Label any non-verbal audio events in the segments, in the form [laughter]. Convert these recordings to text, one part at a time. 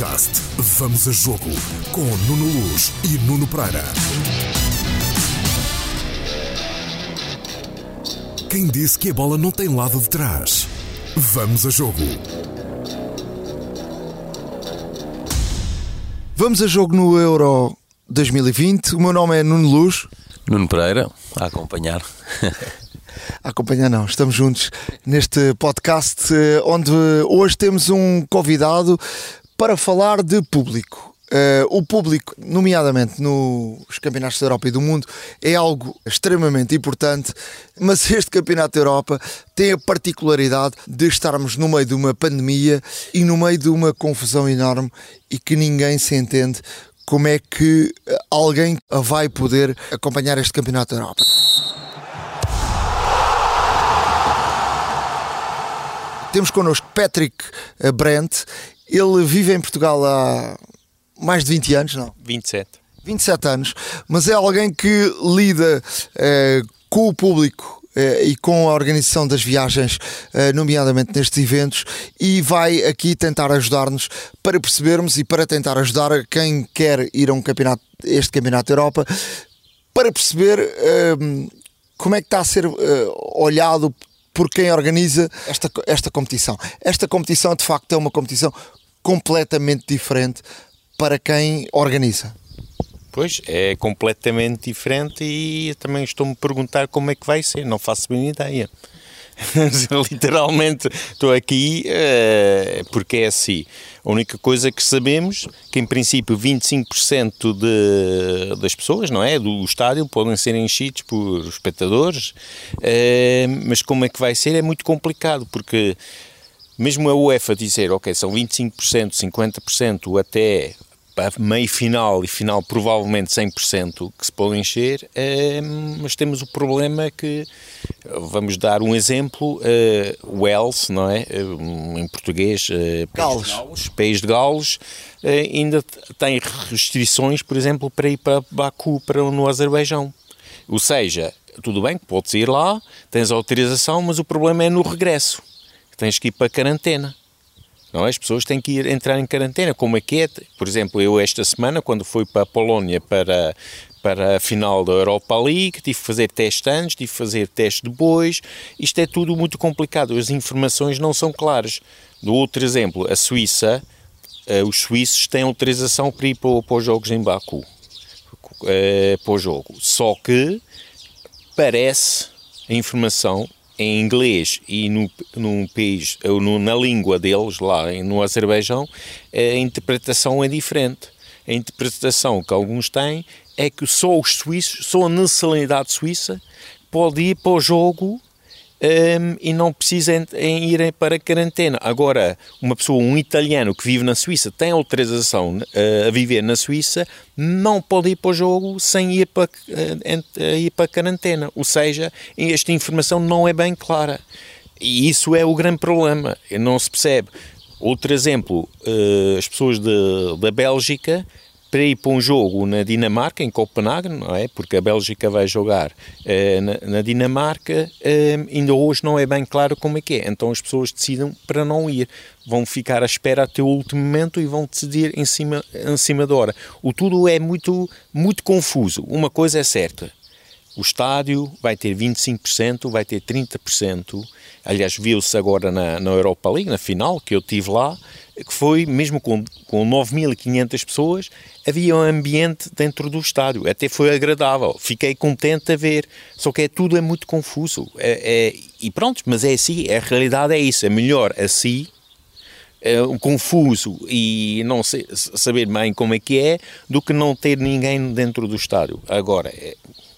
Podcast Vamos a Jogo com Nuno Luz e Nuno Pereira. Quem disse que a bola não tem lado de trás? Vamos a Jogo. Vamos a jogo no Euro 2020. O meu nome é Nuno Luz. Nuno Pereira, a acompanhar. [laughs] A acompanhar, não, estamos juntos neste podcast eh, onde hoje temos um convidado para falar de público. Uh, o público, nomeadamente nos campeonatos da Europa e do mundo, é algo extremamente importante, mas este campeonato da Europa tem a particularidade de estarmos no meio de uma pandemia e no meio de uma confusão enorme e que ninguém se entende como é que alguém vai poder acompanhar este campeonato da Europa. Temos connosco Patrick eh, Brent. Ele vive em Portugal há mais de 20 anos, não? 27. 27 anos, mas é alguém que lida eh, com o público eh, e com a organização das viagens, eh, nomeadamente nestes eventos, e vai aqui tentar ajudar-nos para percebermos e para tentar ajudar quem quer ir a um campeonato, este campeonato da Europa, para perceber eh, como é que está a ser olhado por quem organiza esta, esta competição. Esta competição, de facto, é uma competição completamente diferente para quem organiza. Pois, é completamente diferente e também estou-me a perguntar como é que vai ser, não faço bem ideia. [laughs] Literalmente estou aqui uh, porque é assim. A única coisa que sabemos que em princípio 25% de, das pessoas, não é, do estádio podem ser enchidos por espectadores, uh, mas como é que vai ser é muito complicado porque mesmo a UEFA dizer, ok, são 25%, 50% até meio final e final provavelmente 100% que se pode encher, eh, mas temos o problema que, vamos dar um exemplo, eh, Wells, não é? Eh, em português, Gales. Gales, País de Gales, ainda tem restrições, por exemplo, para ir para Baku, para, no Azerbaijão. Ou seja, tudo bem que podes ir lá, tens autorização, mas o problema é no regresso. Tens que ir para quarentena. Não, é? as pessoas têm que ir entrar em quarentena, como é que é? Por exemplo, eu esta semana, quando fui para a Polónia para, para a final da Europa League, tive que fazer teste antes, tive que fazer teste depois, isto é tudo muito complicado, as informações não são claras. Do outro exemplo, a Suíça, uh, os suíços têm autorização para ir para, para os jogos em Baku, uh, para o jogo, só que parece a informação em inglês e no, num país, no, na língua deles, lá no Azerbaijão, a interpretação é diferente. A interpretação que alguns têm é que só os suíços, só a nacionalidade suíça pode ir para o jogo um, e não precisa em ir para a quarentena. Agora, uma pessoa, um italiano que vive na Suíça, tem autorização uh, a viver na Suíça, não pode ir para o jogo sem ir para, uh, ir para a quarentena. Ou seja, esta informação não é bem clara. E isso é o grande problema. Não se percebe. Outro exemplo, uh, as pessoas de, da Bélgica para ir para um jogo na Dinamarca, em Copenhague, não é? Porque a Bélgica vai jogar eh, na, na, Dinamarca, eh, ainda hoje não é bem claro como é que é. Então as pessoas decidem para não ir. Vão ficar à espera até o último momento e vão decidir em cima, em cima da hora. O tudo é muito, muito confuso. Uma coisa é certa. O estádio vai ter 25%, vai ter 30%. Aliás, viu-se agora na, na Europa League, na final, que eu tive lá, que foi, mesmo com, com 9.500 pessoas, havia um ambiente dentro do estádio. Até foi agradável. Fiquei contente a ver. Só que é, tudo é muito confuso. É, é, e pronto, mas é assim. A realidade é isso. É melhor assim, é, confuso e não sei, saber bem como é que é, do que não ter ninguém dentro do estádio. Agora, é,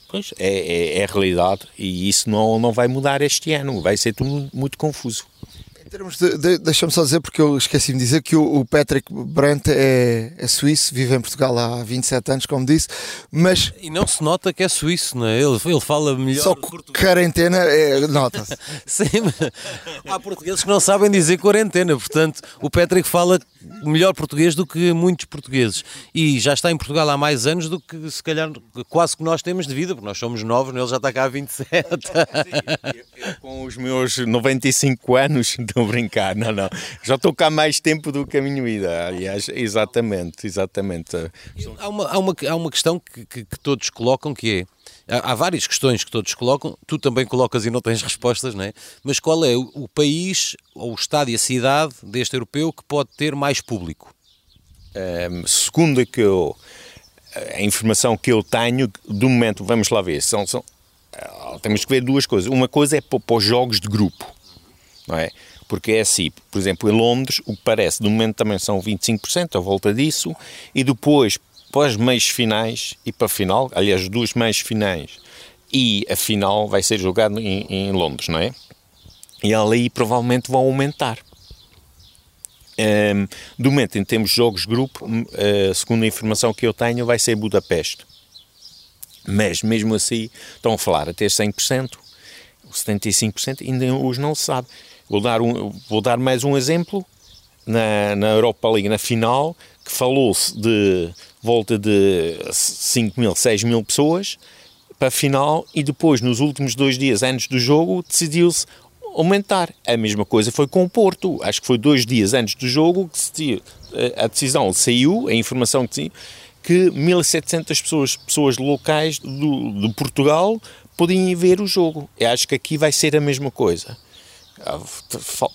pois, é, é, é a realidade e isso não, não vai mudar este ano. Vai ser tudo muito confuso termos de, de deixa-me só dizer, porque eu esqueci-me de dizer que o, o Patrick Brandt é, é, suíço, vive em Portugal há 27 anos, como disse, mas. E não se nota que é suíço, não é? Ele, ele fala melhor. Só quarentena, é, nota-se. [laughs] Sim, há portugueses que não sabem dizer quarentena, portanto, o Patrick fala melhor português do que muitos portugueses. E já está em Portugal há mais anos do que, se calhar, quase que nós temos de vida, porque nós somos novos, ele já está cá há 27. eu, eu, com os meus 95 anos, [laughs] a brincar, não, não. Já estou cá mais tempo do que a minha vida, aliás, exatamente, exatamente. Há uma, há uma, há uma questão que, que, que todos colocam que é. Há, há várias questões que todos colocam, tu também colocas e não tens respostas, não é? Mas qual é o, o país, ou o estado e a cidade deste europeu que pode ter mais público? Um, segundo que eu, a informação que eu tenho, do momento, vamos lá ver, são, são, ah, temos que ver duas coisas. Uma coisa é para, para os jogos de grupo, não é? Porque é assim, por exemplo, em Londres, o que parece, do momento também são 25%, a volta disso, e depois, para as meias finais e para a final, aliás, duas meias finais e a final vai ser jogado em, em Londres, não é? E ali provavelmente vão aumentar. Um, do momento em termos de jogos grupo, uh, segundo a informação que eu tenho, vai ser Budapeste. Mas mesmo assim, estão a falar até 100%, 75%, ainda hoje não se sabe. Vou dar, um, vou dar mais um exemplo. Na, na Europa League, na final, que falou-se de volta de 5 mil, 6 mil pessoas para a final e depois, nos últimos dois dias antes do jogo, decidiu-se aumentar. A mesma coisa foi com o Porto. Acho que foi dois dias antes do jogo que a decisão saiu, a informação que que 1.700 pessoas, pessoas locais do, de Portugal podiam ver o jogo. Eu acho que aqui vai ser a mesma coisa. Ah,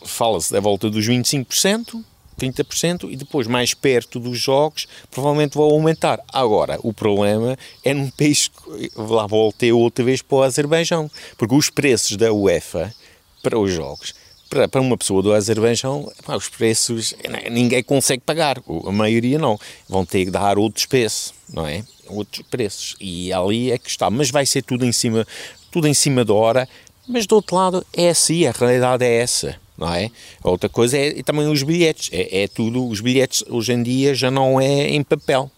fala-se da volta dos 25%, 30% e depois mais perto dos jogos provavelmente vão aumentar. Agora, o problema é num país, lá voltei outra vez para o Azerbaijão, porque os preços da UEFA para os jogos para, para uma pessoa do Azerbaijão, os preços ninguém consegue pagar, a maioria não. Vão ter que dar outros preços, não é? Outros preços. E ali é que está. Mas vai ser tudo em cima, tudo em cima da hora. Mas do outro lado é assim, a realidade é essa, não é? Outra coisa é também os bilhetes. É, é tudo, os bilhetes hoje em dia já não é em papel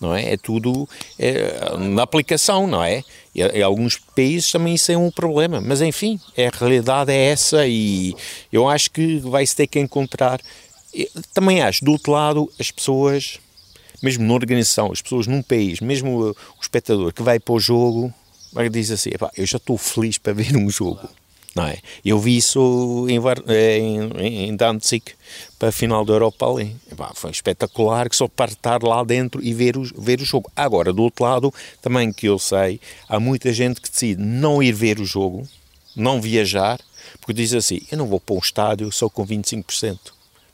não é? É tudo é, na aplicação, não é? E, em alguns países também isso é um problema, mas enfim, é, a realidade é essa e eu acho que vai-se ter que encontrar. Também acho, do outro lado, as pessoas, mesmo na organização, as pessoas num país, mesmo o, espectador que vai para o jogo, dizer assim: eu já estou feliz para ver um jogo não é? Eu vi isso em, em, em Danzig para a final da Europa ali. foi espetacular que só para estar lá dentro e ver o, ver o jogo. Agora, do outro lado, também que eu sei, há muita gente que decide não ir ver o jogo, não viajar, porque diz assim, eu não vou para um estádio só com 25%.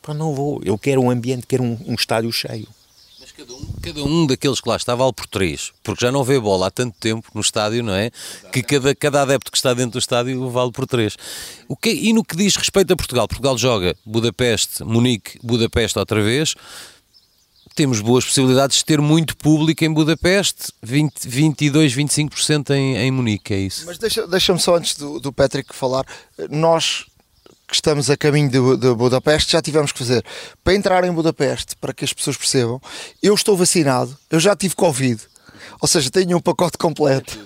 Pá, não vou, eu quero um ambiente, quero um, um estádio cheio. Cada um, cada um daqueles que lá está vale por três, porque já não vê bola há tanto tempo no estádio, não é? Que cada, cada adepto que está dentro do estádio vale por três. O que, e no que diz respeito a Portugal? Portugal joga Budapeste, Munique, Budapeste outra vez. Temos boas possibilidades de ter muito público em Budapeste, 20, 22, 25% em, em Munique, é isso. Mas deixa-me deixa só antes do, do Patrick falar, nós que estamos a caminho de, de, Budapeste, já tivemos que fazer para entrar em Budapeste, para que as pessoas percebam, eu estou vacinado, eu já tive Covid, ou seja, tenho um pacote completo.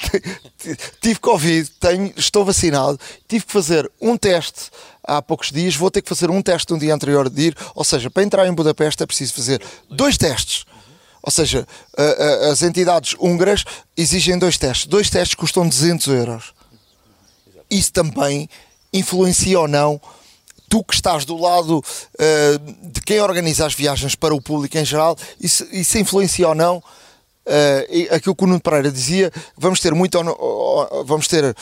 [laughs] tive Covid, tenho, estou vacinado, tive que fazer um teste há poucos dias, vou ter que fazer um teste um dia anterior de ir, ou seja, para entrar em Budapeste é preciso fazer dois testes. Ou seja, as entidades húngaras exigem dois testes. Dois testes custam 200 euros. Isso também influencia ou não tu que estás do lado uh, de quem organiza as viagens para o público em geral, isso, isso influencia ou não? Uh, aquilo que o Nuno Pereira dizia, vamos ter muito, vamos ter eh,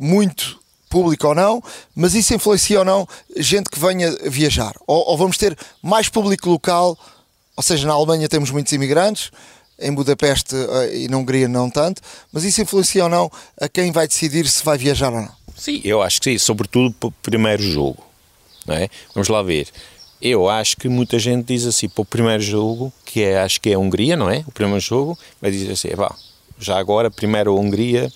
muito público ou não, mas isso influencia ou não gente que venha viajar? Ou, ou vamos ter mais público local, ou seja, na Alemanha temos muitos imigrantes, em Budapeste e na Hungria não tanto, mas isso influencia ou não a quem vai decidir se vai viajar ou não? Sim, eu acho que sim, sobretudo para o primeiro jogo. Não é? Vamos lá ver. Eu acho que muita gente diz assim, para o primeiro jogo, que é, acho que é a Hungria, não é? O primeiro jogo, vai dizer assim, vá, já agora, primeiro a Hungria,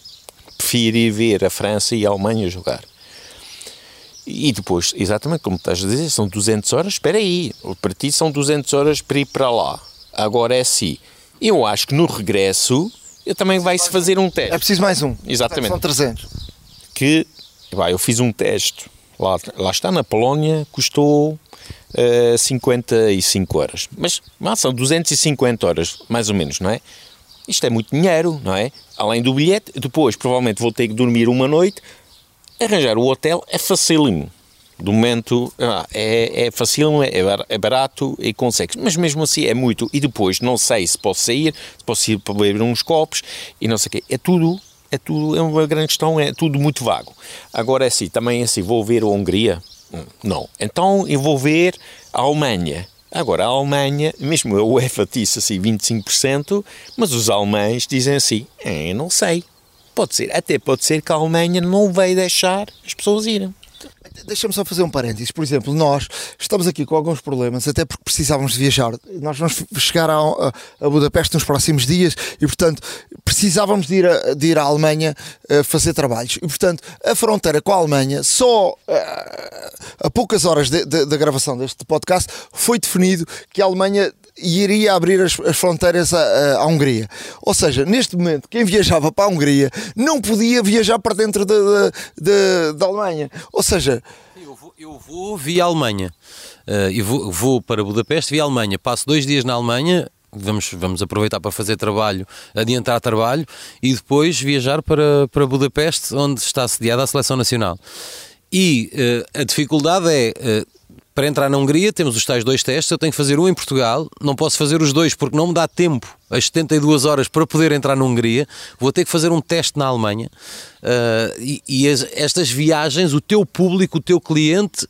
prefiro ir ver a França e a Alemanha jogar. E depois, exatamente como estás a dizer, são 200 horas, espera aí, para ti são 200 horas para ir para lá. Agora é assim, eu acho que no regresso, eu também vai-se fazer um teste. É preciso mais um. Exatamente. São 300 que vai, eu fiz um teste lá, lá está na Polónia, custou uh, eh, 55 horas, mas, mas são 250 horas, mais ou menos, não é? Isto é muito dinheiro, não é? Além do bilhete, depois provavelmente vou ter que dormir uma noite, arranjar o hotel é facílimo, Do momento ah, é, é fácil, é, é barato e consegue. Mas mesmo assim é muito. E depois não sei se posso sair, se posso ir para beber uns copos e não sei o quê. É tudo, é tudo, é uma grande questão, é tudo muito vago. Agora é assim, também é assim, vou ver a Hungria? Hum, não. Então eu vou ver a Alemanha. Agora, a Alemanha, mesmo a UEFA disse assim 25%, mas os alemães dizem assim, é, não sei. Pode ser, até pode ser que a Alemanha não vai deixar as pessoas irem. Deixa-me só fazer um parênteses. Por exemplo, nós estamos aqui com alguns problemas, até porque precisávamos de viajar. Nós vamos chegar a, a, Budapeste nos próximos dias e, portanto, precisávamos de ir, a, de ir à Alemanha a eh, fazer trabalhos. E, portanto, a fronteira com a Alemanha, só a, eh, a poucas horas da gravação deste podcast, foi definido que a Alemanha e iria abrir as, as fronteiras à, à, Hungria. Ou seja, neste momento, quem viajava para a Hungria não podia viajar para dentro da, da, Alemanha. Ou seja. Eu vou, eu vou via Alemanha. Uh, eu vou, vou para Budapeste via Alemanha. Passo dois dias na Alemanha. Vamos, vamos aproveitar para fazer trabalho, adiantar trabalho e depois viajar para, para Budapeste, onde está sediada a Seleção Nacional. E uh, a dificuldade é. Uh, para entrar na Hungria temos os tais dois testes, eu tenho que fazer um em Portugal, não posso fazer os dois porque não me dá tempo, as 72 horas para poder entrar na Hungria, vou ter que fazer um teste na Alemanha. Uh, e, e as, estas viagens, o teu público, o teu cliente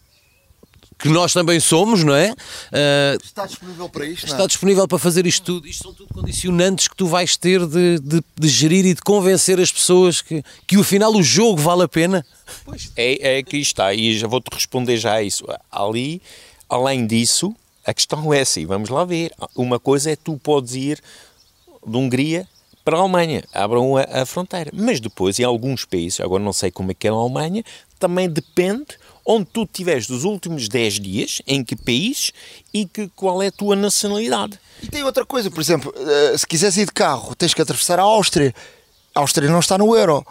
que nós também somos, não é? Uh, está disponível para isto? Está não? disponível para fazer isto tudo. Isto são tudo condicionantes que tu vais ter de, de, de, gerir e de convencer as pessoas que, que afinal o jogo vale a pena. Pois, é, é que está, e já vou-te responder já a isso. Ali, além disso, a questão é assim, vamos lá ver. Uma coisa é tu podes ir de Hungria para a Alemanha, abram a, a, fronteira. Mas depois, em alguns países, agora não sei como é que é na Alemanha, também depende onde tu estiveres dos últimos 10 dias, em que país e que, qual é a tua nacionalidade. E tem outra coisa, por exemplo, eh, se quiseres ir de carro, tens que atravessar a Áustria. A Áustria não está no euro.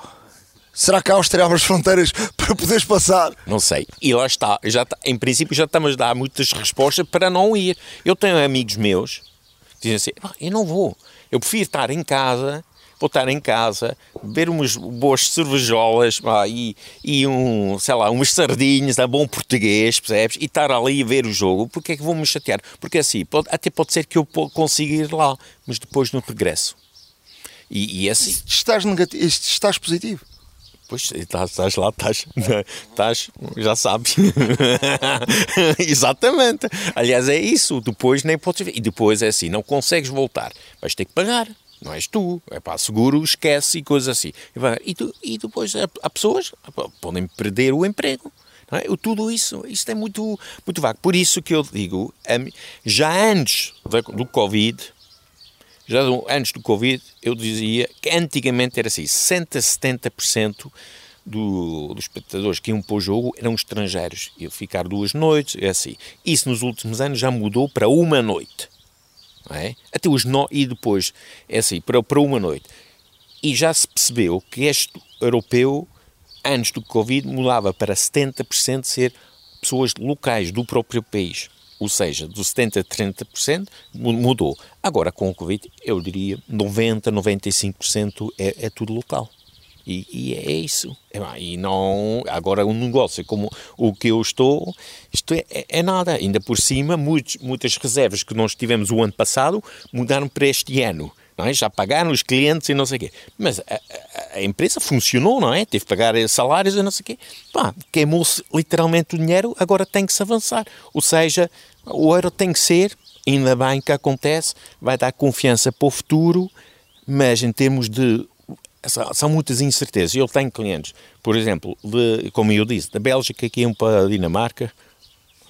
Será que a Áustria abre as fronteiras [laughs] para poderes passar? Não sei. E lá está. Já está. Em princípio já estamos a dar muitas respostas para não ir. Eu tenho amigos meus que dizem assim, eu não vou. Eu prefiro estar em casa vou estar em casa, beber umas boas cervejolas pá, e, e um, sei lá, umas sardinhas a bom português, percebes? E estar ali a ver o jogo, porque é que vou me chatear? Porque assim, pode, até pode ser que eu consiga ir lá, mas depois no regresso. E, e é assim. Estás negativo, estás positivo. Pois, estás, estás lá, estás, estás, já sabes. [laughs] Exatamente. Aliás, é isso. Depois nem podes ver. E depois é assim, não consegues voltar. Vais ter que pagar não és tu, é pá, seguro, esquece e coisas assim. E, tu, e depois há pessoas podem perder o emprego. Não é? Tudo isso, isso é muito, muito vago. Por isso que eu digo, já antes do Covid, já antes do Covid, eu dizia que antigamente era assim, 60, 70% do, dos espectadores que iam para o jogo eram estrangeiros. Iam ficar duas noites, é assim. Isso nos últimos anos já mudou para uma noite é? até os no... e depois, é assim, para, para uma noite. E já se percebeu que este europeu, antes do Covid, mudava para 70% ser pessoas locais do próprio país. Ou seja, do 70% a 30% mudou. Agora, com o Covid, eu diria 90%, 95% é, é tudo local. E, e, é isso. E não, agora um negócio como o que eu estou, isto é, é, é nada. Ainda por cima, muitos, muitas reservas que nós tivemos o ano passado mudaram para este ano. Não é? Já pagaram os clientes e não sei o quê. Mas a, a, empresa funcionou, não é? Teve que pagar salários e não sei o quê. Queimou-se literalmente o dinheiro, agora tem que se avançar. Ou seja, o euro tem que ser, ainda bem que acontece, vai dar confiança para o futuro, mas em termos de são muitas incertezas. Eu tenho clientes, por exemplo, de, como eu disse, da Bélgica que iam para a Dinamarca,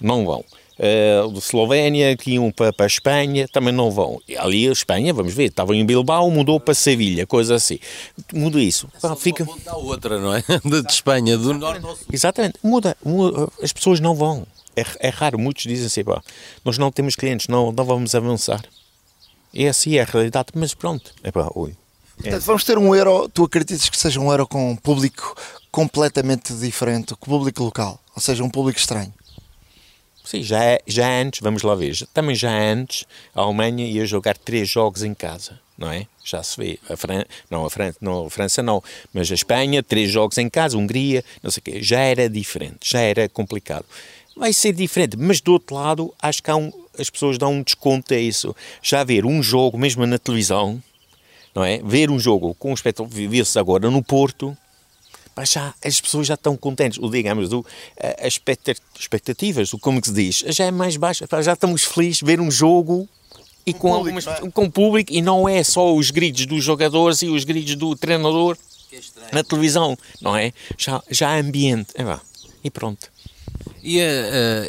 não vão. Uh, de Eslovénia que iam para, para a Espanha, também não vão. E ali a Espanha, vamos ver, estavam em Bilbao, mudou para Sevilha, coisa assim. Muda isso. É só fica... a outra, não é? [laughs] De Espanha, do norte ao sul. Exatamente, muda, muda, as pessoas não vão. É, é raro, muitos dizem assim, pá, nós não temos clientes, não, não vamos avançar. E assim é a realidade, mas pronto, é pá, oi. Portanto, vamos ter um euro, tu acreditas que seja um euro com um público completamente diferente, com o público local, ou seja, um público estranho? Sim, já, é, já antes, vamos lá ver, também já antes, a Alemanha ia jogar três jogos em casa. não é? Já se vê. A Fran... não, a França, não, a França não, mas a Espanha, três jogos em casa, Hungria, não sei o quê, já era diferente, já era complicado. Vai ser diferente, mas do outro lado, acho que um, as pessoas dão um desconto a isso. Já ver um jogo, mesmo na televisão, não é? Ver um jogo com um espetáculo, vê-se agora no Porto, mas já, as pessoas já estão contentes, o, digamos, do, as expectativas, o como que se diz, já é mais baixo, já estamos felizes de ver um jogo e com, com público, algumas, é? com público, e não é só os gritos dos jogadores e os gritos do treinador na televisão, não é? Já, já há ambiente, é e pronto. E uh,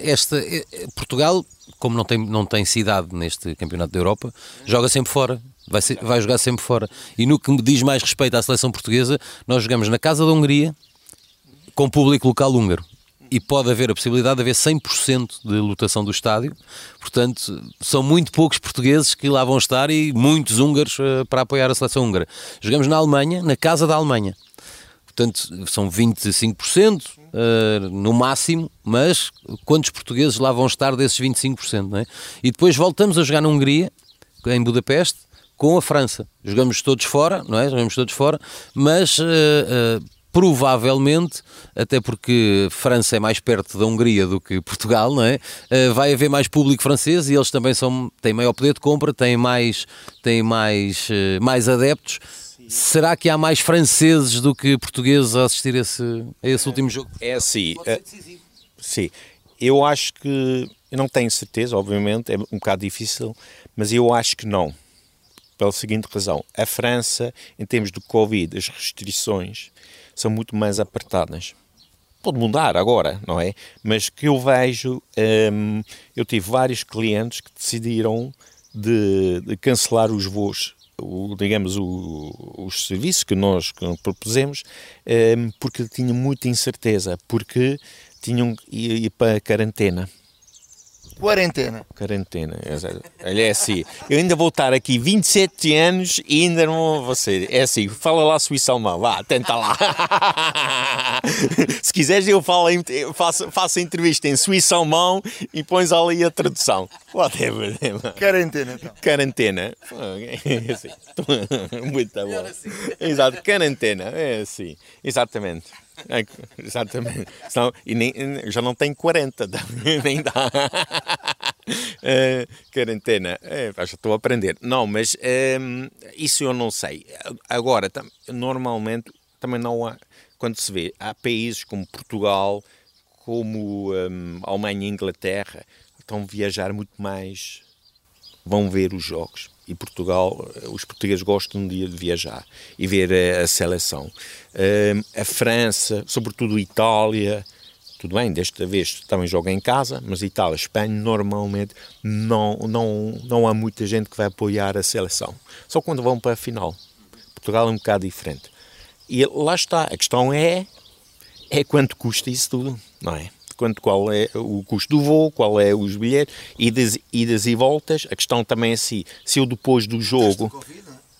esta, uh, Portugal, como não tem, não tem cidade neste Campeonato da Europa, joga sempre fora. Vai, ser, vai jogar sempre fora. E no que me diz mais respeito à seleção portuguesa, nós jogamos na Casa da Hungria com público local húngaro e pode haver a possibilidade de haver 100% de lotação do estádio. Portanto, são muito poucos portugueses que lá vão estar e muitos húngaros uh, para apoiar a seleção húngara. Jogamos na Alemanha, na casa da Alemanha. Portanto, são 25% uh, eh, no máximo, mas quantos portugueses lá vão estar desses 25%? Não é? E depois voltamos a jogar na Hungria, em Budapeste, com a França. Jogamos todos fora, não é? Jogamos todos fora, mas uh, uh, provavelmente, até porque França é mais perto da Hungria do que Portugal, não é? Uh, vai haver mais público francês e eles também são, têm maior poder de compra, têm mais, têm mais, mais adeptos. Será que há mais franceses do que portugueses a assistir esse, a esse último jogo? É assim. Sim. Eu acho que. Eu não tenho certeza, obviamente, é um bocado difícil, mas eu acho que não. Pela seguinte razão: a França, em termos de Covid, as restrições são muito mais apertadas. Pode mudar agora, não é? Mas que eu vejo, hum, eu tive vários clientes que decidiram de, de cancelar os voos o, digamos, o, os serviços que nós propusemos, hum, porque tinham muita incerteza, porque tinham ir para a quarentena. Quarentena. Quarentena, Olha, é assim. Eu ainda vou estar aqui 27 anos e ainda não vou ser. É assim, fala lá Suíça Alemã, vá, tenta lá. [laughs] Se quiseres, eu falo, faço, faço a entrevista em Suíça Alemão e pões ali a tradução. Whatever. Quarentena, então. Quarentena. É assim. [laughs] Muito bom. Exato, quarentena. É assim. Exatamente. É, exatamente. Senão, e nem, já não tem 40, [laughs] nem dá. É, quarentena. É, já estou a aprender. Não, mas é, isso eu não sei. Agora, tam, normalmente, também não há. Quando se vê, há países como Portugal, como um, Alemanha e Inglaterra, estão a viajar muito mais, vão ver os jogos e Portugal, eh, os portugueses gostam de viajar e ver a, a seleção. Uh, a França, sobretudo a Itália, tudo bem, desta vez também joga em casa, mas Itália, Espanha, normalmente não, não, não há muita gente que vai apoiar a seleção. Só quando vão para a final. Portugal é um bocado diferente. E lá está, a questão é, é quanto custa isso tudo, não é? Quanto, qual é o custo do voo, qual é os bilhetes, idas, idas e voltas. A questão também é assim, se eu depois do jogo...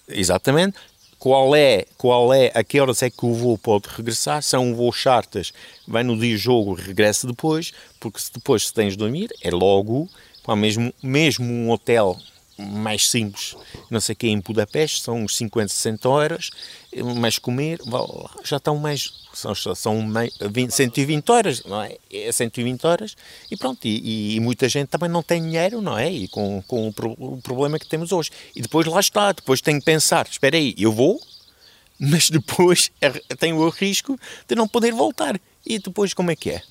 É? Exatamente. Qual é, qual é, a que horas é que o voo pode regressar? Se é um voo chartas, vai no dia jogo, regressa depois, porque se depois se tens de dormir, é logo, mesmo, mesmo um hotel mais simples, não sei o que, em Budapeste, são uns 50, 60 horas, mais comer, já estão mais, são, são 20, 120 horas, não é? É 120 horas e pronto, e, e, muita gente também não tem dinheiro, não é? E com, com o, o, problema que temos hoje. E depois lá está, depois tenho que pensar, espera aí, eu vou, mas depois [laughs] tenho o risco de não poder voltar. E depois como é que é?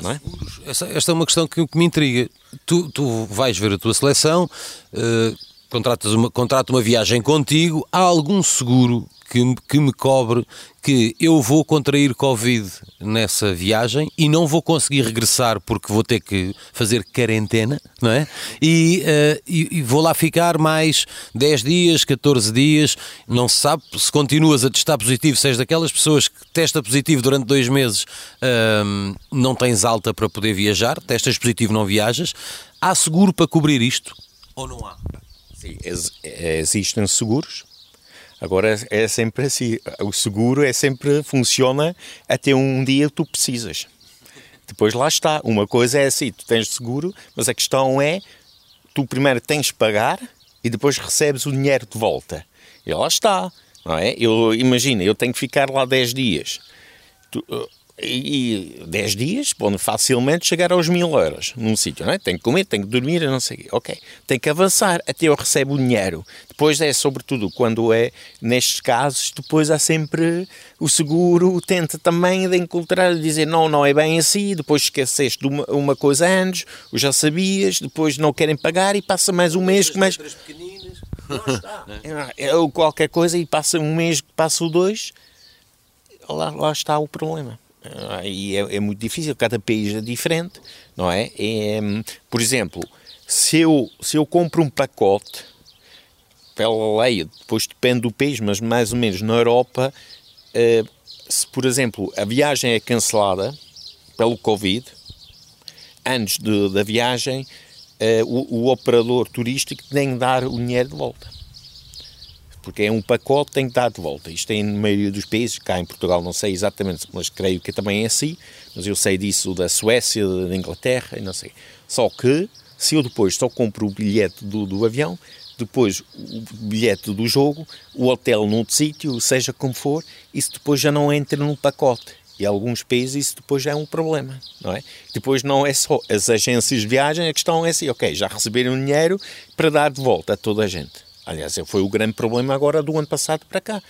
Não é? Essa, esta é uma questão que, que me intriga. Tu, tu, vais ver a tua seleção, uh, contratas uma, contrata uma viagem contigo, há algum seguro que, que me cobre que eu vou contrair Covid nessa viagem e não vou conseguir regressar porque vou ter que fazer quarentena, não é? E, uh, e, e, vou lá ficar mais 10 dias, 14 dias, não se sabe se continuas a testar positivo, se és daquelas pessoas que testa positivo durante dois meses, uh, não tens alta para poder viajar, testas positivo, não viajas. Há seguro para cobrir isto ou não há? Sim, existem seguros Agora é sempre assim, o seguro é sempre funciona até um dia que tu precisas. Depois lá está. Uma coisa é assim, tu tens seguro, mas a questão é, tu primeiro tens de pagar e depois recebes o dinheiro de volta. E lá está, não é? Eu, imagina, eu tenho que ficar lá 10 dias. Tu, e 10 dias pode facilmente chegar aos mil euros num sítio, não é? Tem que comer, tem que dormir, não sei o quê. Ok, tem que avançar até eu recebo o dinheiro. Depois é, sobretudo, quando é nestes casos, depois há sempre o seguro, tenta também de encontrar, dizer não, não é bem assim, depois esqueceste uma, uma coisa antes, ou já sabias, depois não querem pagar e passa mais um mês, mais... [laughs] É, é, qualquer coisa e passa um mês, passa o dois, lá, lá está o problema. E é, é, muito difícil, cada país é diferente, não é? é? Por exemplo, se eu, se eu compro um pacote, pela lei, depois depende do país, mas mais ou menos na Europa, eh, se por exemplo a viagem é cancelada pelo Covid, antes de, da viagem, eh, o, o operador turístico tem que dar o dinheiro de volta porque é um pacote tem que dar de volta. Isto tem na maioria dos países, cá em Portugal não sei exatamente, mas creio que também é assim, mas eu sei disso da Suécia, da Inglaterra, não sei. Só que, se eu depois só compro o bilhete do, do avião, depois o bilhete do jogo, o hotel num sítio, seja como for, isso depois já não entra no pacote. E alguns países isso depois já é um problema, não é? Depois não é só as agências de viagem, a questão é assim, ok, já receberam dinheiro para dar de volta a toda a gente. Aliás, foi o grande problema agora do ano passado para cá.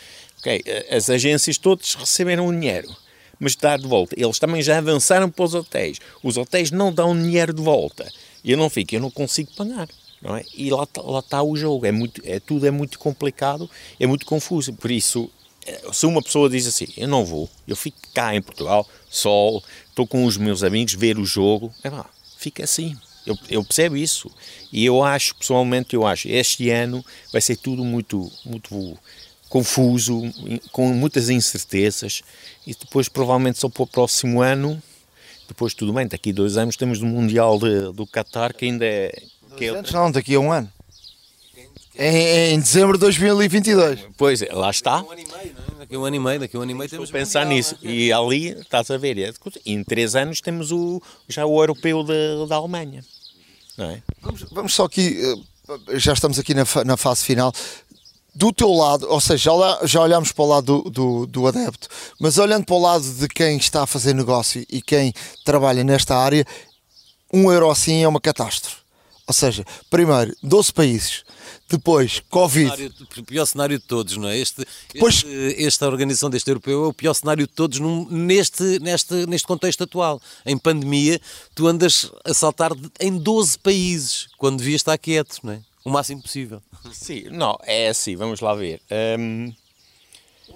Okay, as agências todas receberam o dinheiro, mas dar de volta. Eles também já avançaram para os hotéis. Os hotéis não dão dinheiro de volta. E eu não fico, eu não consigo pagar. Não é? E lá, tá, lá está o jogo. É muito, é, tudo é muito complicado, é muito confuso. Por isso, eh, se uma pessoa diz assim, eu não vou, eu fico cá em Portugal, sol, estou com os meus amigos, ver o jogo, é pá, fica assim. Eu, eu, percebo isso. E eu acho, pessoalmente, eu acho, este ano vai ser tudo muito, muito confuso, com muitas incertezas. E depois, provavelmente, só para o próximo ano, depois tudo bem, daqui a dois anos temos o Mundial de, do Qatar, que ainda é... Que é... Não, daqui a um ano. Em, em dezembro de 2022. Pois, lá está. Um ano e meio, não é? Daqui a um ano e meio, daqui a um ano e meio temos pensar mundial, nisso. É? E ali, estás a ver, é, em três anos temos o, já o europeu de, da Alemanha. Não é? vamos, vamos só aqui, eh, já estamos aqui na, na fase final do teu lado, ou seja, já, já olhamos para o lado do, do, do, adepto, mas olhando para o lado de quem está a fazer negócio e quem trabalha nesta área, um euro assim é uma catástrofe. Ou seja, primeiro, 12 países, depois, Covid. O, cenário, o pior cenário de todos, não é? Este, pois... este, esta organização deste europeu é o pior cenário de todos num, neste, neste, neste contexto atual. Em pandemia, tu andas a saltar em 12 países, quando devias estar quieto, não é? O máximo possível. Sim, não, é assim, vamos lá ver. Um...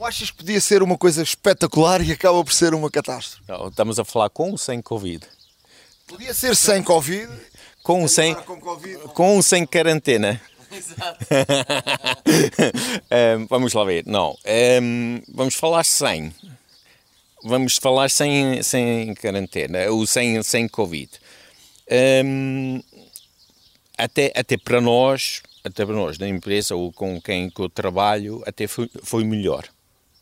achas que podia ser uma coisa espetacular e acaba por ser uma catástrofe? Não, estamos a falar com ou sem Covid? Podia ser sem Covid. Com ou sem, com, COVID. com ou sem quarentena? Um, [laughs] vamos lá ver. Não. Um, vamos falar sem. Vamos falar sem, sem quarentena, ou sem, sem Covid. Um, até, até para nós, até para nós, na empresa ou com quem que eu trabalho, até foi, foi melhor.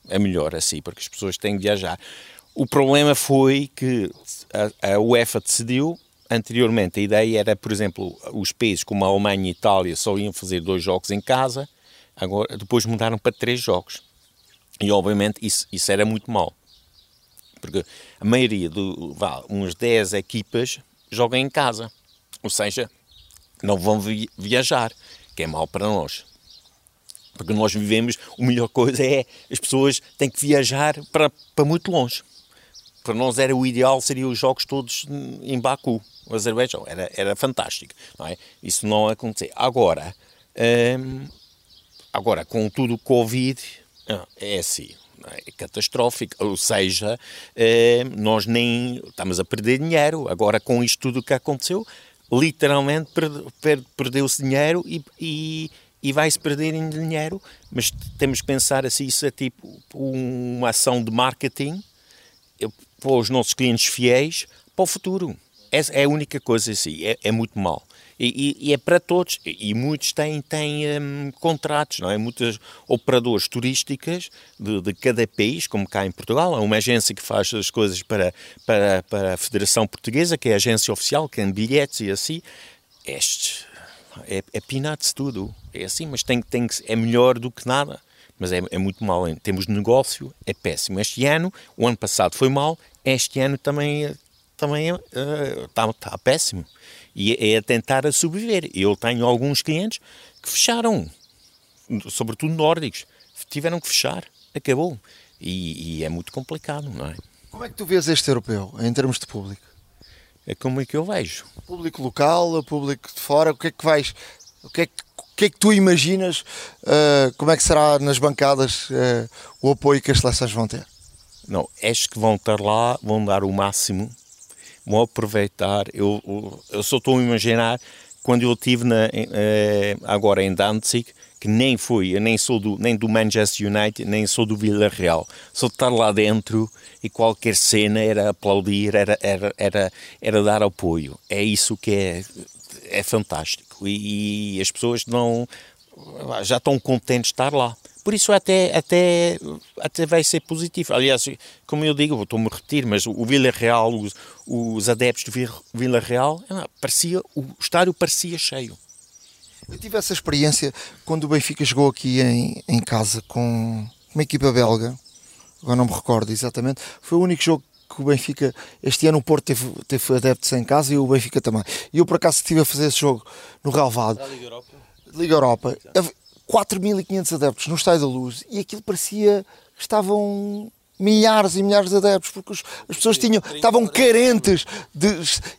É melhor assim, porque as pessoas têm de viajar. O problema foi que a, a UEFA decidiu Anteriormente, a ideia era, por exemplo, os países como a Alemanha e a Itália só iam fazer dois jogos em casa, agora depois mudaram para três jogos. E, obviamente, isso, isso era muito mal. Porque a maioria, do, vá, uns 10 equipas jogam em casa. Ou seja, não vão vi viajar, que é mal para nós. Porque nós vivemos, a melhor coisa é as pessoas têm que viajar para, para muito longe. Para nós era o ideal, seriam os jogos todos em Baku o Azerbaijão. Era, era fantástico, não é? Isso não aconteceu. Agora, hum, agora com tudo o Covid, é assim, é catastrófico, ou seja, hum, nós nem estamos a perder dinheiro, agora com isto tudo que aconteceu, literalmente perdeu-se dinheiro e, e, e vai-se perder dinheiro, mas temos que pensar assim, isso é tipo uma ação de marketing para os nossos clientes fiéis para o futuro. Essa é a única coisa assim, é, é muito mal. E, e, e, é para todos, e muitos têm, têm um, contratos, não é? Muitas operadores turísticas de, de, cada país, como cá em Portugal, há uma agência que faz as coisas para, para, para a Federação Portuguesa, que é a agência oficial, que tem bilhetes e assim. Estes é, é peanuts tudo. É assim, mas tem, tem, é melhor do que nada. Mas é, é muito mal. Em termos de negócio, é péssimo. Este ano, o ano passado foi mal, este ano também também está uh, tá péssimo. E é a tentar a sobreviver. Eu tenho alguns clientes que fecharam, sobretudo nórdicos, tiveram que fechar, acabou. E, e, é muito complicado, não é? Como é que tu vês este europeu, em termos de público? É como é que eu vejo. Público local, público de fora, o que é que vais. O que é que, que, é que tu imaginas? Uh, como é que será nas bancadas uh, o apoio que as seleções vão ter? Não, acho que vão estar lá, vão dar o máximo, vão aproveitar. Eu, eu, só estou a imaginar quando eu estive na, eh, agora em Danzig, que nem fui, eu nem sou do, nem do Manchester United, nem sou do Villarreal. Só estar lá dentro e qualquer cena era aplaudir, era, era, era, era dar apoio. É isso que é, é fantástico. E, e as pessoas não já estão contentes de estar lá. Por isso até, até, até vai ser positivo. Aliás, como eu digo, estou-me a repetir, mas o Vila Real, os, os adeptos do Vila Real, é parecia, o estádio parecia cheio. Eu tive essa experiência quando o Benfica jogou aqui em, em casa com uma equipa belga, agora não me recordo exatamente, foi o único jogo que o Benfica, este ano o Porto teve, teve adeptos em casa e o Benfica também. E eu por acaso estive a fazer esse jogo no Relvado. Liga Europa. Liga Europa. 4.500 adeptos no Estádio da Luz e aquilo parecia que estavam milhares e milhares de adeptos porque os, as pessoas tinham estavam carentes de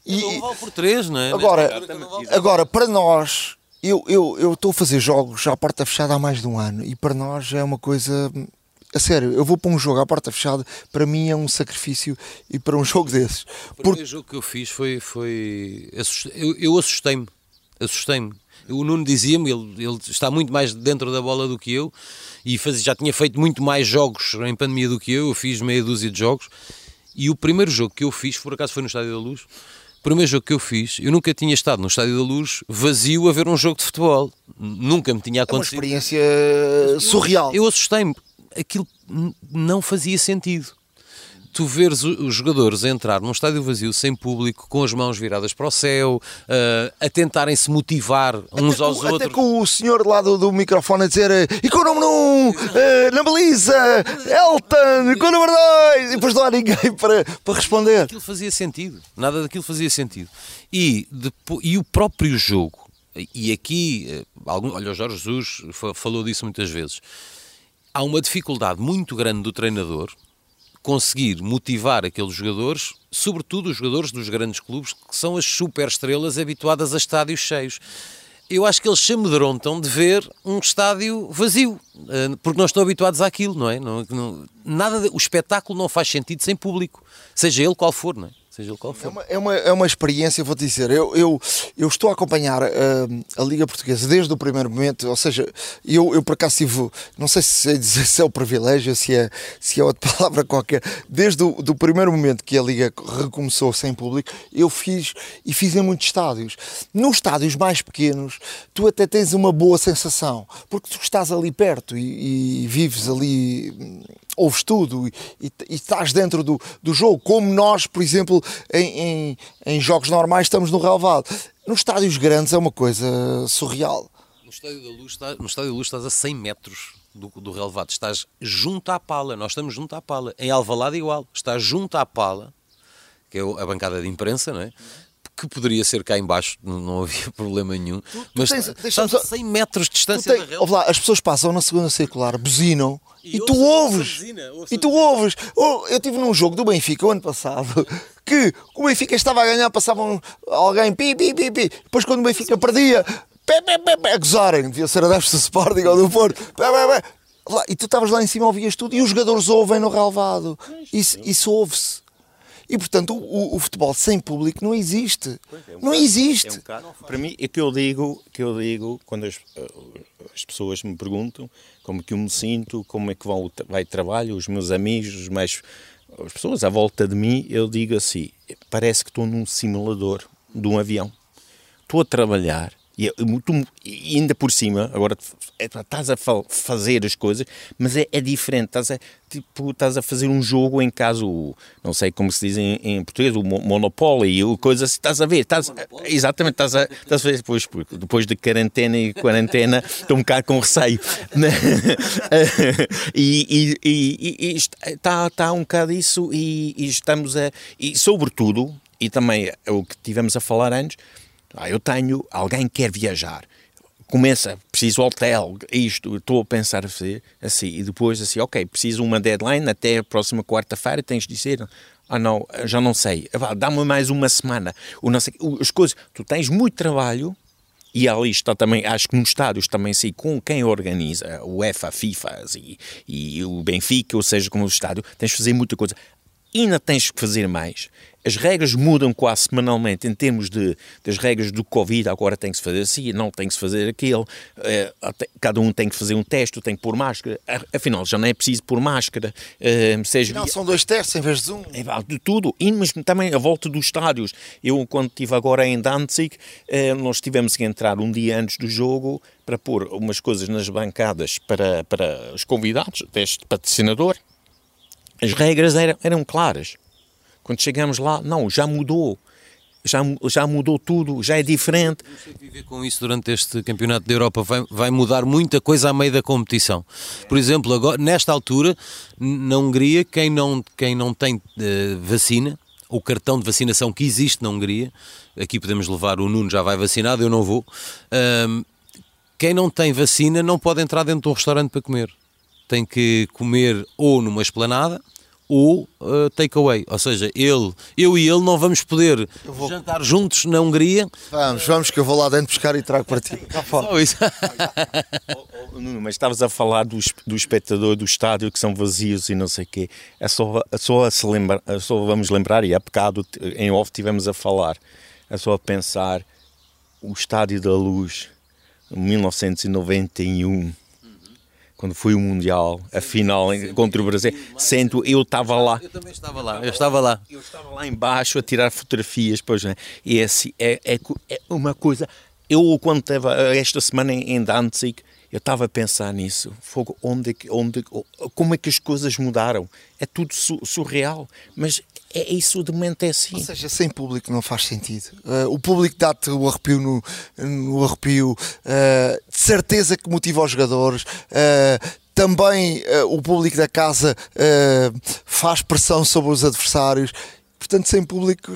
e, vale por três, não é? Agora, agora para nós eu, eu, eu estou a fazer jogos à porta fechada há mais de um ano e para nós é uma coisa a sério, eu vou para um jogo à porta fechada, para mim é um sacrifício e para um [laughs] jogo desses. O primeiro Por... jogo que eu fiz foi. foi eu, eu assustei-me. Assustei-me o Nuno dizia-me, ele, ele está muito mais dentro da bola do que eu e faz, já tinha feito muito mais jogos em pandemia do que eu, eu fiz meia dúzia de jogos e o primeiro jogo que eu fiz, por acaso foi no Estádio da Luz, o primeiro jogo que eu fiz, eu nunca tinha estado no Estádio da Luz vazio a ver um jogo de futebol. Nunca me tinha acontecido. É uma experiência surreal. Eu, eu assustei-me. Aquilo não fazia sentido tu veres os jogadores entrar num estádio vazio, sem público, com as mãos viradas para o céu, uh, a tentarem se motivar uns até aos com, outros. Até com o senhor lá do, do microfone a dizer e com o número 1, uh, na baliza, Elton, com o número 2, e depois não há ninguém [laughs] para, para responder. Aquilo fazia sentido, nada daquilo fazia sentido. E, depois, e o próprio jogo, e aqui, eh, algum, olha, o Jorge Jesus falou disso muitas vezes, há uma dificuldade muito grande do treinador conseguir motivar aqueles jogadores, sobretudo os jogadores dos grandes clubes, que são as super estrelas habituadas a estádios cheios. Eu acho que eles se amedrontam de ver um estádio vazio, eh, porque não estão habituados àquilo, não é? Não, não, nada, o espetáculo não faz sentido sem público, seja ele qual for, não é? Seja ele qual for. É uma, é uma, é uma experiência, vou-te dizer. Eu, eu, eu estou a acompanhar uh, a Liga Portuguesa desde o primeiro momento, ou seja, eu, eu por acaso tive, não sei se, dizer, se é o privilégio, se é, se é outra [laughs] palavra qualquer, desde o do primeiro momento que a Liga recomeçou sem público, eu fiz e fiz em muitos estádios. Nos estádios mais pequenos, tu até tens uma boa sensação, porque tu estás ali perto e, e vives ali ouves tudo e, e, e, estás dentro do, do jogo, como nós, por exemplo, em, em, em jogos normais estamos no relevado. Nos estádios grandes é uma coisa surreal. No Estádio da Luz, no Estádio da Luz estás a 100 metros do, do relevado, estás junto à pala, nós estamos junto à pala. Em Alvalade igual, estás junto à pala, que é a bancada de imprensa, não é? Que poderia ser cá embaixo, não, não havia [laughs] problema nenhum, tu, tu mas tens, estás a 100 metros de distância tens, da relva. Lá, as pessoas passam na segunda circular, buzinam e, e tu ouves, e tu ouves. Oh, eu tive num jogo do Benfica o ano passado [laughs] que o Benfica estava a ganhar, passavam alguém pi, pi, pi, pi. Depois quando o Benfica perdia, pé, pé, pé, pé, a gozarem, devia ser a do Sporting ou do Porto, pé, pé, pé. Lá, e tu estavas lá em cima, ouvias tudo, e os jogadores ouvem no relvado. Isso, isso ouve-se. E portanto o, o, futebol sem público não existe. É um não existe. É um para mim, é que eu digo, que eu digo quando as, eh, as, pessoas me perguntam como é que eu me sinto, como é que vão, vai trabalho, os meus amigos, os mais, as pessoas à volta de mim, eu digo assim: parece que estou num simulador de um avião. Estou a trabalhar E, tu, e ainda por cima, agora é, estás a fazer as coisas, mas é, é, diferente. Estás a, tipo, estás a fazer um jogo em caso, não sei como se diz em, em português, o Monopoly, ou coisa assim. Estás a ver, estás, exatamente, estás a, estás a ver depois, depois de quarentena e quarentena, estou um bocado com receio. Né? [laughs] e, e, e, está, está um bocado isso, e, e estamos a. E sobretudo, e também o que tivemos a falar antes ah, eu tenho, alguém quer viajar, começa, preciso hotel, isto, estou a pensar assim, e depois assim, ok, preciso uma deadline até a próxima quarta-feira, tens de dizer, ah não, já não sei, dá-me mais uma semana, o não sei, as coisas, tu tens muito trabalho, e ali está também, acho que nos estádios também sei com quem organiza, o UEFA, a FIFA e, e o Benfica, ou seja, como o estádio, tens de fazer muita coisa. Ainda tens que fazer mais as regras mudam quase semanalmente em termos de, das regras do Covid. Agora tem que se fazer assim, não tem que se fazer aquilo. É, cada um tem que fazer um teste, tem que pôr máscara. Afinal, já não é preciso pôr máscara. É, seja... Não, são dois testes em vez de um. É, de tudo. E mas também a volta dos estádios. Eu, quando estive agora em Danzig, é, nós tivemos que entrar um dia antes do jogo para pôr umas coisas nas bancadas para, para os convidados, deste patrocinador. As regras eram, eram claras quando chegamos lá, não, já mudou. Já, já mudou tudo, já é diferente. Viver com isso durante este campeonato da Europa vai, vai mudar muita coisa a meio da competição. Por exemplo, agora, nesta altura, na Hungria, quem não, quem não tem uh, vacina, o cartão de vacinação que existe na Hungria, aqui podemos levar o Nuno, já vai vacinado, eu não vou. Uh, quem não tem vacina não pode entrar dentro de um restaurante para comer. Tem que comer ou numa esplanada ou uh, takeaway. Ou seja, ele, eu e ele não vamos poder vou... jantar juntos na Hungria. Vamos, vamos, que eu vou lá dentro buscar e trago para ti. [laughs] Só isso. [laughs] mas estavas a falar do, do espectador do estádio que são vazios e não sei o quê. É só, é só, a se lembra, é só vamos lembrar, e há bocado em off tivemos a falar, é só a pensar o Estádio da Luz, 1991 quando foi o Mundial, a final contra o Brasil, sendo eu estava lá. Eu também estava lá, eu estava lá. Eu estava lá embaixo a tirar fotografias, pois, né? e é, assim, é, é, é uma coisa. Eu, quando estava esta semana em Danzig, eu estava a pensar nisso. Fogo, onde, onde, como é que as coisas mudaram? É tudo surreal. Mas é isso de momento é assim. Ou seja, sem público não faz sentido. Uh, o público dá-te o arrepio no, no arrepio, uh, de certeza que motiva os jogadores. Uh, também o público da casa faz pressão sobre os adversários. Portanto, sem público,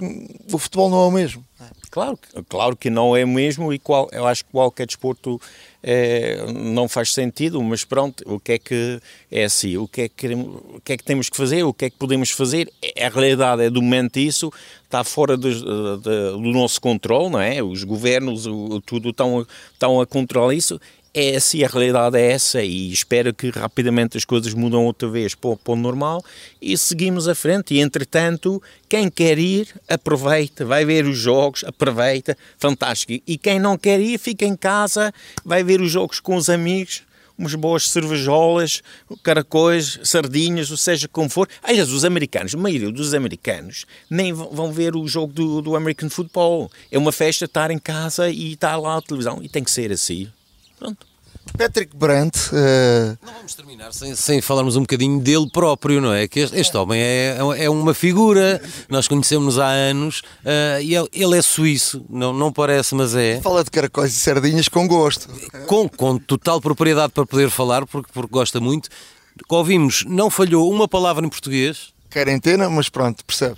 o futebol não é o mesmo. Claro, claro que não é o mesmo e qual, eu acho que qualquer desporto é, não faz sentido, mas pronto, o que é que é assim, o que é que, o que é que temos que fazer, o que é que podemos fazer, é, a realidade é do momento isso, está fora de, de, do nosso controle, não é? Os governos, o, tudo estão, estão a controlar isso é assim, a realidade é essa e espero que rapidamente as coisas mudam outra vez para o, para o normal e seguimos à frente. E entretanto, quem quer ir, aproveita, vai ver os jogos, aproveita, fantástico. E quem não quer ir, fica em casa, vai ver os jogos com os amigos, umas boas cervejolas, caracóis, sardinhas, ou seja, como for. Aliás, os americanos, a maioria dos americanos, nem vão ver o jogo do, do American Football. É uma festa estar em casa e estar lá a televisão. E tem que ser assim. Pronto. Patrick Brandt. Uh... Não vamos terminar sem, sem falarmos um bocadinho dele próprio, não é? Que este, este homem é, é uma figura, nós conhecemos há anos uh, e ele, ele, é suíço, não, não parece, mas é. Fala de caracóis e sardinhas com gosto. Com, com total propriedade para poder falar, porque, porque gosta muito. Ouvimos, não falhou uma palavra em português, quarentena, mas pronto, percebe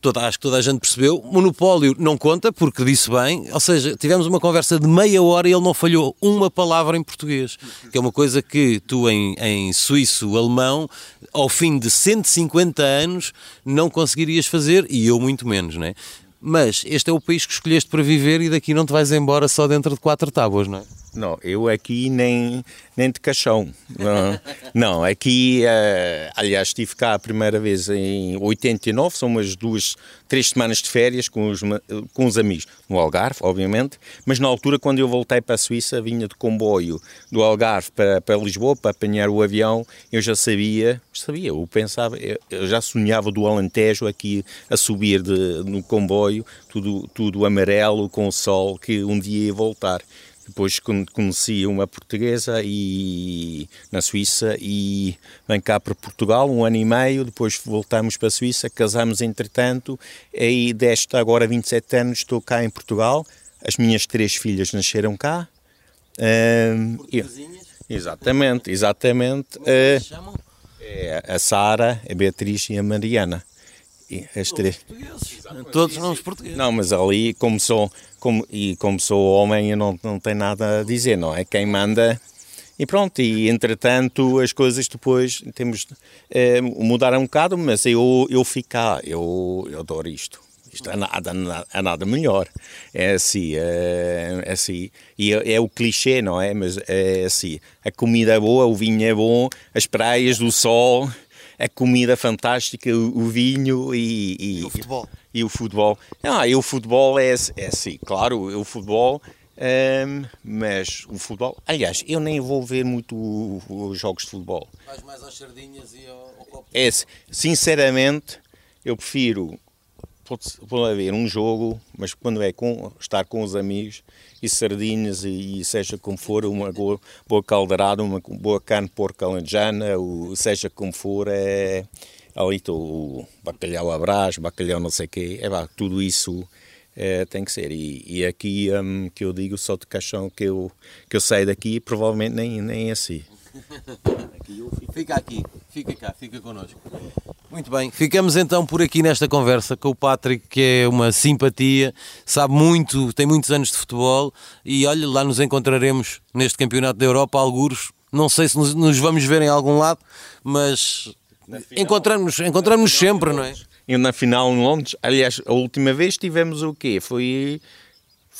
toda, Acho que toda a gente percebeu. Monopólio não conta, porque disse bem, ou seja, tivemos uma conversa de meia hora e ele não falhou uma palavra em português, que é uma coisa que tu em, em suíço, alemão, ao fim de 150 anos, não conseguirias fazer, e eu muito menos, não é? Mas este é o país que escolheste para viver e daqui não te vais embora só dentro de quatro tábuas, não é? Não, eu aqui nem, nem de caixão. Não, não aqui, uh, aliás, estive cá a primeira vez em 89, são umas duas, três semanas de férias com os, com os amigos, no Algarve, obviamente, mas na altura, quando eu voltei para a Suíça, vinha de comboio do Algarve para, para Lisboa, para apanhar o avião, eu já sabia, sabia, eu pensava, eu já sonhava do Alentejo aqui a subir de, no comboio, tudo, tudo amarelo, com o sol, que um dia ia voltar. Depois conheci uma portuguesa e, na Suíça e vem cá para Portugal um ano e meio, depois voltamos para a Suíça, casamos entretanto, e desta agora 27 anos estou cá em Portugal, as minhas três filhas nasceram cá. Um, exatamente, exatamente. Como é que chamam? É a Sara, a Beatriz e a Mariana. As três. Todos nomes portugueses. Não, mas ali, como sou, como, e como sou homem, eu não, não tenho nada a dizer, não é? Quem manda. E pronto, e entretanto as coisas depois temos é, mudaram um bocado, mas eu, eu ficar, eu, eu adoro isto. Isto é nada, é nada melhor. É assim, é, é assim. E é, é, o clichê, não é? Mas é assim. A comida é boa, o vinho é bom, as praias, o sol, a comida fantástica, o, o vinho e, e, e, o futebol. E o futebol. Ah, e o futebol é, é assim, claro, o futebol. Um, mas o futebol, aliás, eu nem vou ver muito os jogos de futebol. Vais mais às sardinhas e ao, ao copo. É, sinceramente, eu prefiro pode, pode haver um jogo, mas quando é com, estar com os amigos e sardinhas e, e seja como for, uma boa, caldeirada, uma boa carne porco alentejana, ou seja como for, é ali o bacalhau a brás, bacalhau não sei o quê, é, tudo isso é, tem que ser. E, e aqui um, que eu digo só de caixão que eu, que eu saio daqui, provavelmente nem, nem é assim. [laughs] Fica aqui, fica cá, fica connosco. Muito bem, ficamos então por aqui nesta conversa com o Patrick, que é uma simpatia, sabe muito, tem muitos anos de futebol e olha, lá nos encontraremos neste Campeonato da Europa, alguros. Não sei se nos, nos vamos ver em algum lado, mas encontramos, encontramos sempre, não é? E na final em Londres, aliás, a última vez tivemos o quê? Foi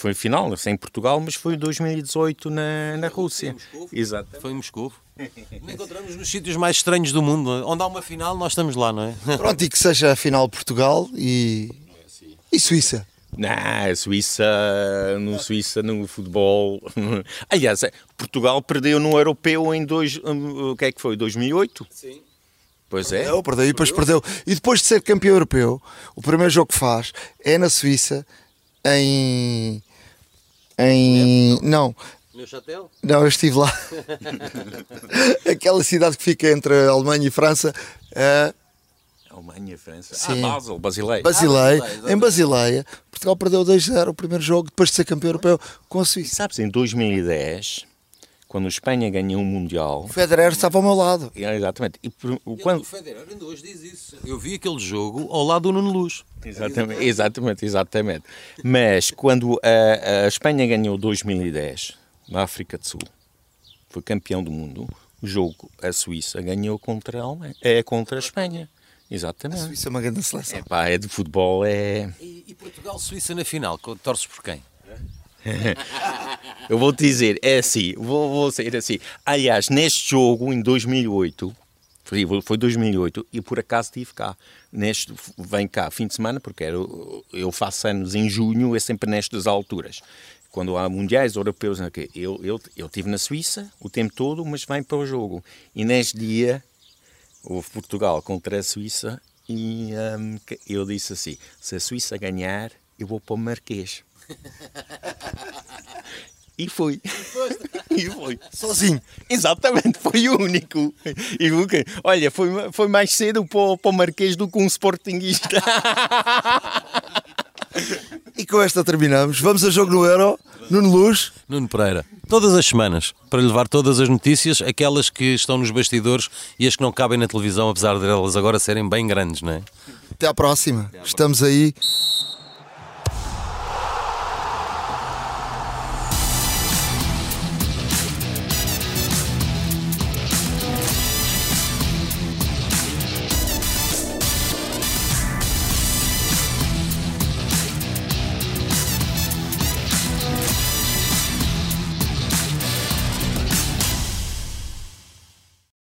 foi final, não sei em Portugal, mas foi em 2018 na, na Rússia. Exato. Foi em Moscou. [laughs] Encontramos nos sítios mais estranhos do mundo. Onde há uma final, nós estamos lá, não é? [laughs] Pronto, e que seja a final Portugal e, e Suíça. Não, Suíça, no Suíça, no futebol. [laughs] Aliás, Portugal perdeu no europeu em dois, o que é que foi? 2008? Sim. Pois é. Perdeu, perdeu e depois perdeu. E depois de ser campeão europeu, o primeiro jogo que faz é na Suíça, em. Em. não. Neuchâtel? Não, eu estive lá. [laughs] Aquela cidade que fica entre a Alemanha e França. É... Alemanha e França. Sim. Ah, Basel, Basileia. Basileia. Ah, em Basileia, Portugal perdeu 2-0 o primeiro jogo, depois de ser campeão europeu com a Suíça. Sabes, em 2010 quando a Espanha ganhou o Mundial. O Federer estava ao meu lado. É, exatamente. E por, quando... O Federer ainda hoje diz isso. Eu vi aquele jogo ao lado do Nuno Luz. Exatamente, exatamente, exatamente. Mas quando a, a Espanha ganhou 2010 na África do Sul, foi campeão do mundo, o jogo, a Suíça ganhou contra a, Alemanha, é, contra a Espanha. Exatamente. A Suíça é uma grande seleção. É, pá, é de futebol, é... E, e Portugal-Suíça na final, torces por quem? [laughs] Eu vou te dizer, é assim, vou, vou ser assim. Aliás, neste jogo, em 2008, foi, foi 2008, e por acaso estive cá. Neste, vem cá, fim de semana, porque era, eu faço anos em junho, é sempre nestas alturas. Quando há mundiais europeus, eu, eu, eu estive na Suíça o tempo todo, mas vem para o jogo. E neste dia, houve Portugal contra a Suíça, e um, eu disse assim: se a Suíça ganhar, eu vou para o Marquês. E foi. [laughs] E foi. Sozinho. Exatamente, foi o único. E, olha, foi, foi mais cedo para, para o Marquês do que um Sportingista. [laughs] E com esta terminamos. Vamos a jogo no Euro. Nuno Luz. Nuno Pereira. Todas as semanas, para levar todas as notícias, aquelas que estão nos bastidores e as que não cabem na televisão, apesar de elas agora serem bem grandes, não é? Até à próxima. Até à próxima. Estamos aí.